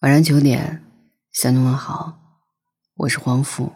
晚上九点，向你问好，我是黄甫。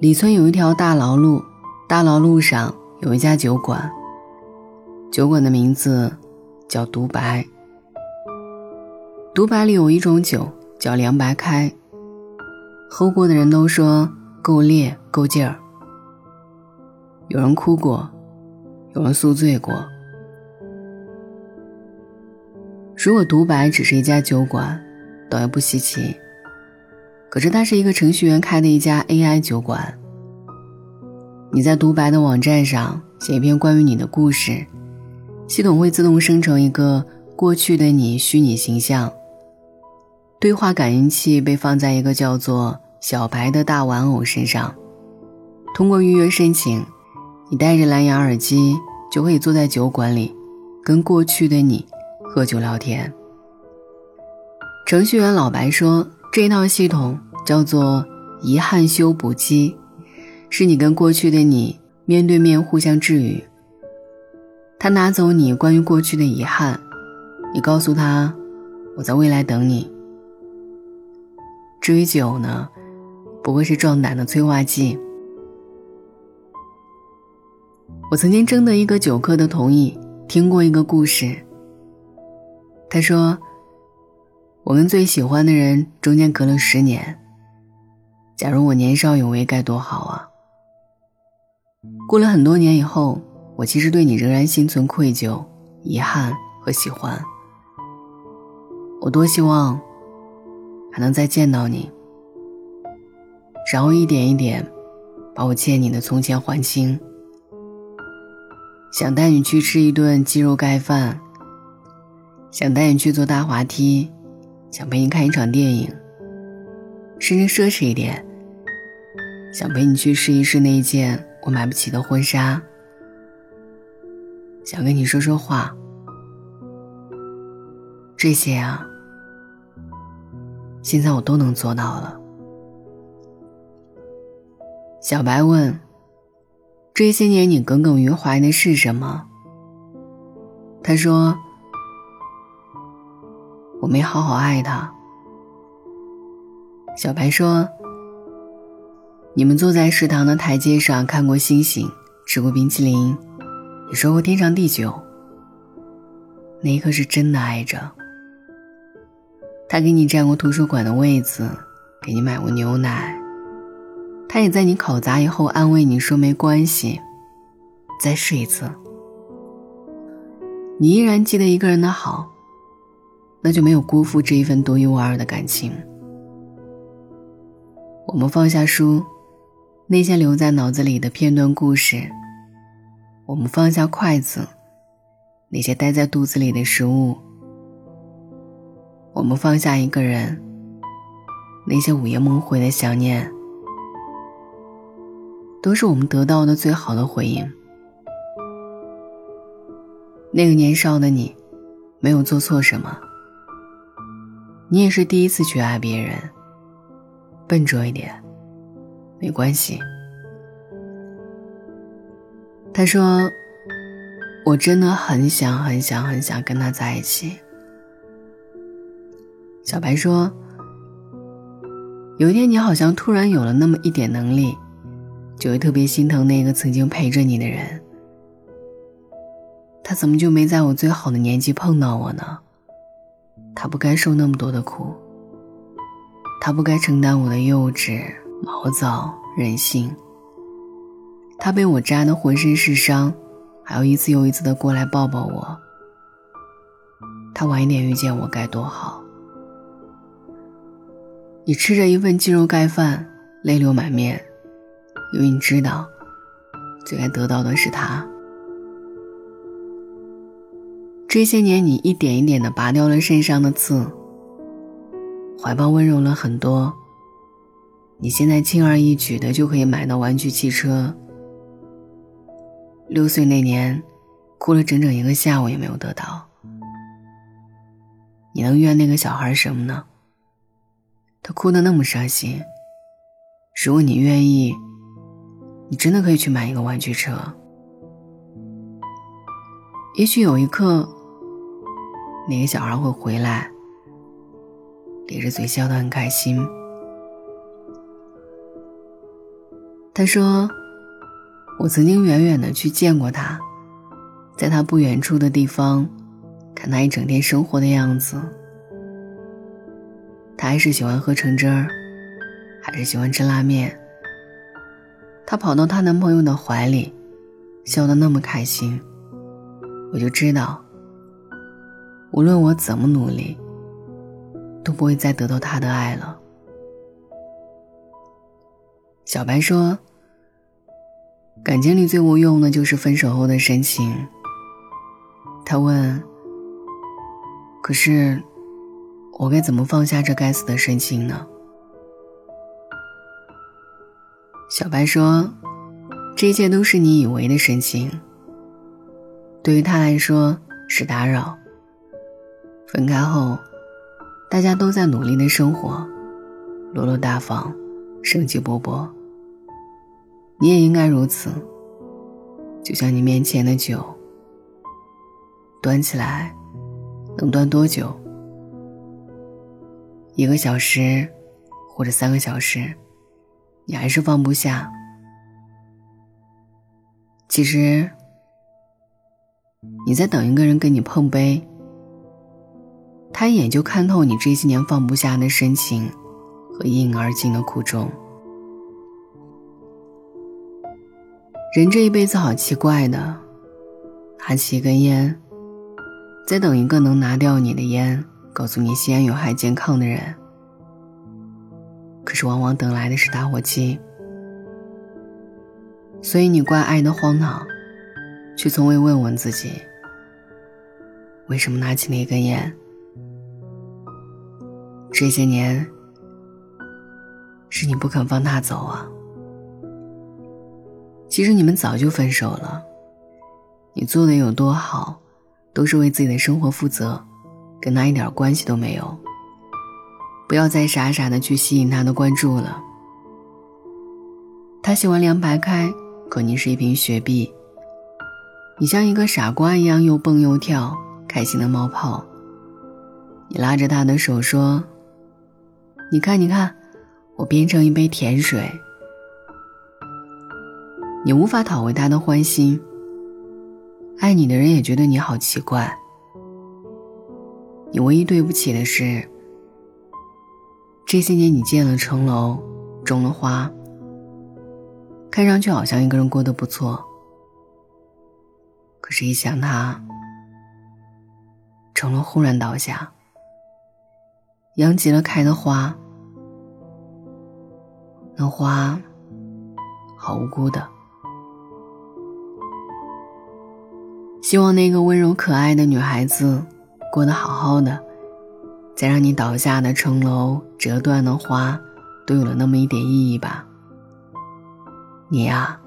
李村有一条大老路，大老路上有一家酒馆，酒馆的名字叫独白。独白里有一种酒叫凉白开，喝过的人都说够烈够劲儿，有人哭过。有人宿醉过。如果独白只是一家酒馆，倒也不稀奇。可是它是一个程序员开的一家 AI 酒馆。你在独白的网站上写一篇关于你的故事，系统会自动生成一个过去的你虚拟形象。对话感应器被放在一个叫做小白的大玩偶身上，通过预约申请。你戴着蓝牙耳机，就可以坐在酒馆里，跟过去的你喝酒聊天。程序员老白说，这套系统叫做“遗憾修补机”，是你跟过去的你面对面互相治愈。他拿走你关于过去的遗憾，你告诉他：“我在未来等你。”至于酒呢，不过是壮胆的催化剂。我曾经征得一个酒客的同意，听过一个故事。他说：“我跟最喜欢的人中间隔了十年。假如我年少有为，该多好啊！过了很多年以后，我其实对你仍然心存愧疚、遗憾和喜欢。我多希望还能再见到你，然后一点一点把我欠你的从前还清。”想带你去吃一顿鸡肉盖饭，想带你去坐大滑梯，想陪你看一场电影，甚至奢侈一点，想陪你去试一试那一件我买不起的婚纱，想跟你说说话，这些啊，现在我都能做到了。小白问。这些年你耿耿于怀的是什么？他说：“我没好好爱他。”小白说：“你们坐在食堂的台阶上看过星星，吃过冰淇淋，也说过天长地久。那一刻是真的爱着。他给你占过图书馆的位子，给你买过牛奶。”他也在你考砸以后安慰你说没关系，再试一次。你依然记得一个人的好，那就没有辜负这一份独一无二的感情。我们放下书，那些留在脑子里的片段故事；我们放下筷子，那些待在肚子里的食物；我们放下一个人，那些午夜梦回的想念。都是我们得到的最好的回应。那个年少的你，没有做错什么。你也是第一次去爱别人，笨拙一点，没关系。他说：“我真的很想很想很想跟他在一起。”小白说：“有一天，你好像突然有了那么一点能力。”就会特别心疼那个曾经陪着你的人，他怎么就没在我最好的年纪碰到我呢？他不该受那么多的苦，他不该承担我的幼稚、毛躁、任性。他被我扎得浑身是伤，还要一次又一次的过来抱抱我。他晚一点遇见我该多好。你吃着一份鸡肉盖饭，泪流满面。因为你知道，最该得到的是他。这些年，你一点一点的拔掉了身上的刺，怀抱温柔了很多。你现在轻而易举的就可以买到玩具汽车。六岁那年，哭了整整一个下午也没有得到。你能怨那个小孩什么呢？他哭得那么伤心。如果你愿意。你真的可以去买一个玩具车。也许有一刻，那个小孩会回来，咧着嘴笑得很开心。他说：“我曾经远远的去见过他，在他不远处的地方，看他一整天生活的样子。他还是喜欢喝橙汁儿，还是喜欢吃拉面。她跑到她男朋友的怀里，笑得那么开心。”我就知道，无论我怎么努力，都不会再得到他的爱了。小白说：“感情里最无用的就是分手后的深情。”他问：“可是，我该怎么放下这该死的深情呢？”小白说：“这一切都是你以为的深情。”对于他来说是打扰。分开后，大家都在努力的生活，落落大方，生机勃勃。你也应该如此。就像你面前的酒，端起来能端多久？一个小时，或者三个小时，你还是放不下。其实。你在等一个人跟你碰杯，他一眼就看透你这些年放不下的深情和一饮而尽的苦衷。人这一辈子好奇怪的，拿起一根烟，在等一个能拿掉你的烟，告诉你吸烟有害健康的人。可是往往等来的是打火机。所以你怪爱的荒唐。却从未问问自己，为什么拿起那根烟？这些年，是你不肯放他走啊。其实你们早就分手了，你做的有多好，都是为自己的生活负责，跟他一点关系都没有。不要再傻傻的去吸引他的关注了。他喜欢凉白开，可你是一瓶雪碧。你像一个傻瓜一样又蹦又跳，开心的冒泡。你拉着他的手说：“你看，你看，我变成一杯甜水。”你无法讨回他的欢心。爱你的人也觉得你好奇怪。你唯一对不起的是，这些年你建了城楼，种了花，看上去好像一个人过得不错。可是，一想他，城楼忽然倒下，扬起了开的花，那花好无辜的。希望那个温柔可爱的女孩子过得好好的，再让你倒下的城楼、折断的花，都有了那么一点意义吧。你呀，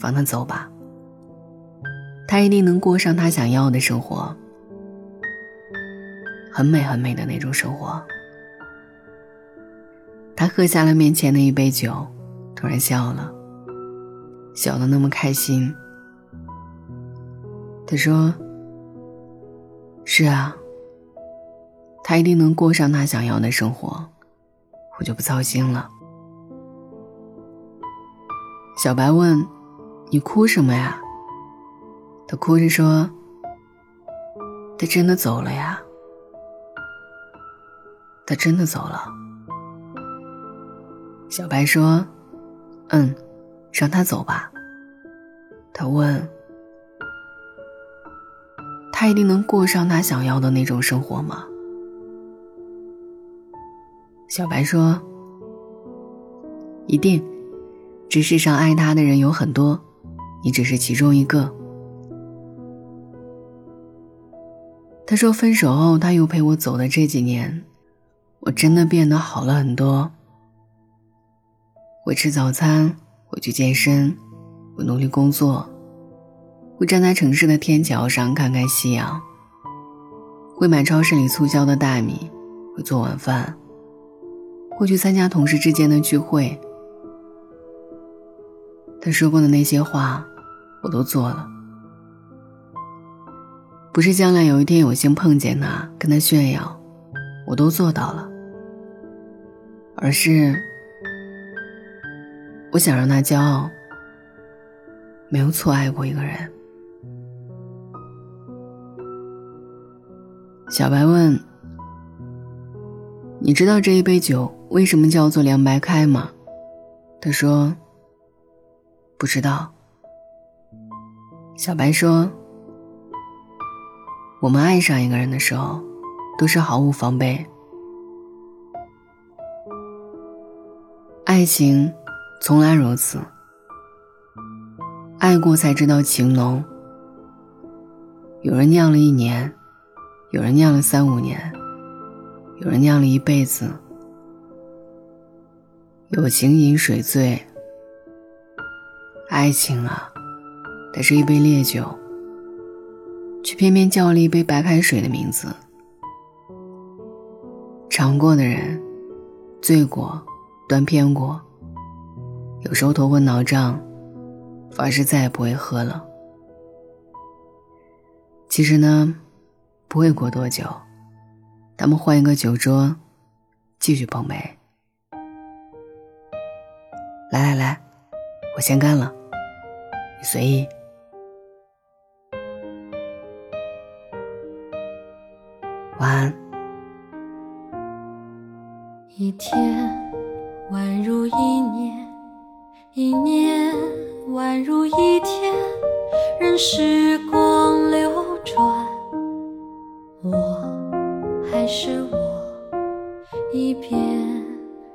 放他走吧。他一定能过上他想要的生活，很美很美的那种生活。他喝下了面前的一杯酒，突然笑了，笑得那么开心。他说：“是啊，他一定能过上他想要的生活，我就不操心了。”小白问：“你哭什么呀？”他哭着说：“他真的走了呀，他真的走了。”小白说：“嗯，让他走吧。”他问：“他一定能过上他想要的那种生活吗？”小白说：“一定，这世上爱他的人有很多，你只是其中一个。”他说：“分手后，他又陪我走的这几年，我真的变得好了很多。会吃早餐，会去健身，会努力工作，会站在城市的天桥上看看夕阳，会买超市里促销的大米，会做晚饭，会去参加同事之间的聚会。他说过的那些话，我都做了。不是将来有一天有幸碰见他，跟他炫耀，我都做到了，而是我想让他骄傲，没有错爱过一个人。小白问：“你知道这一杯酒为什么叫做凉白开吗？”他说：“不知道。”小白说：“我们爱上一个人的时候，都是毫无防备。爱情从来如此，爱过才知道情浓。有人酿了一年，有人酿了三五年，有人酿了一辈子。友情饮水醉，爱情啊！”它是一杯烈酒，却偏偏叫了一杯白开水的名字。尝过的人，醉过，断片过，有时候头昏脑胀，发誓再也不会喝了。其实呢，不会过多久，咱们换一个酒桌，继续碰杯。来来来，我先干了，你随意。晚安。是我，一遍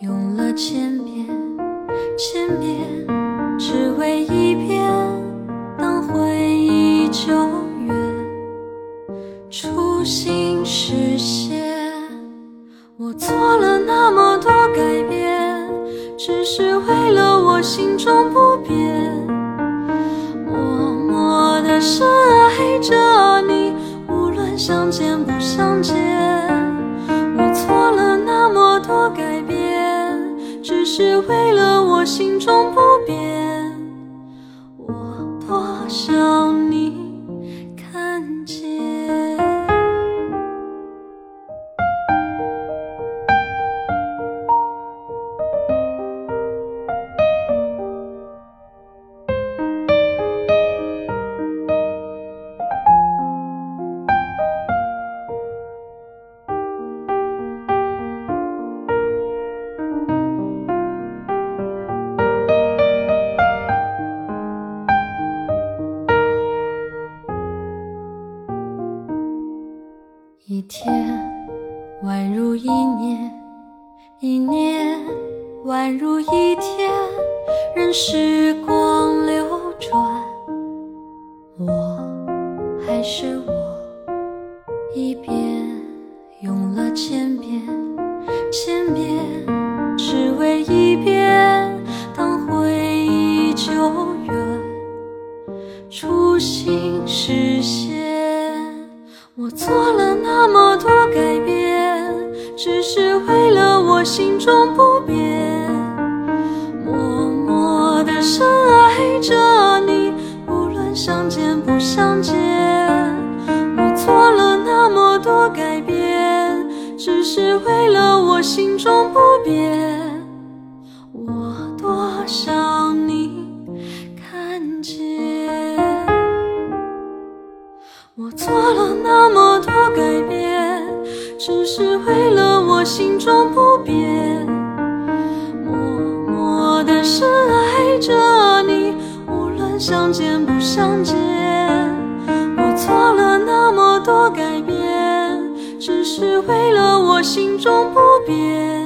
用了千遍，千遍只为一遍，当回忆久远，初心。实现，我做了那么多改变，只是为了我心中不变。默默的深爱着你，无论相见不相见。心中不变。相见不相见。我做了那么多改变，只是为了我心中不变。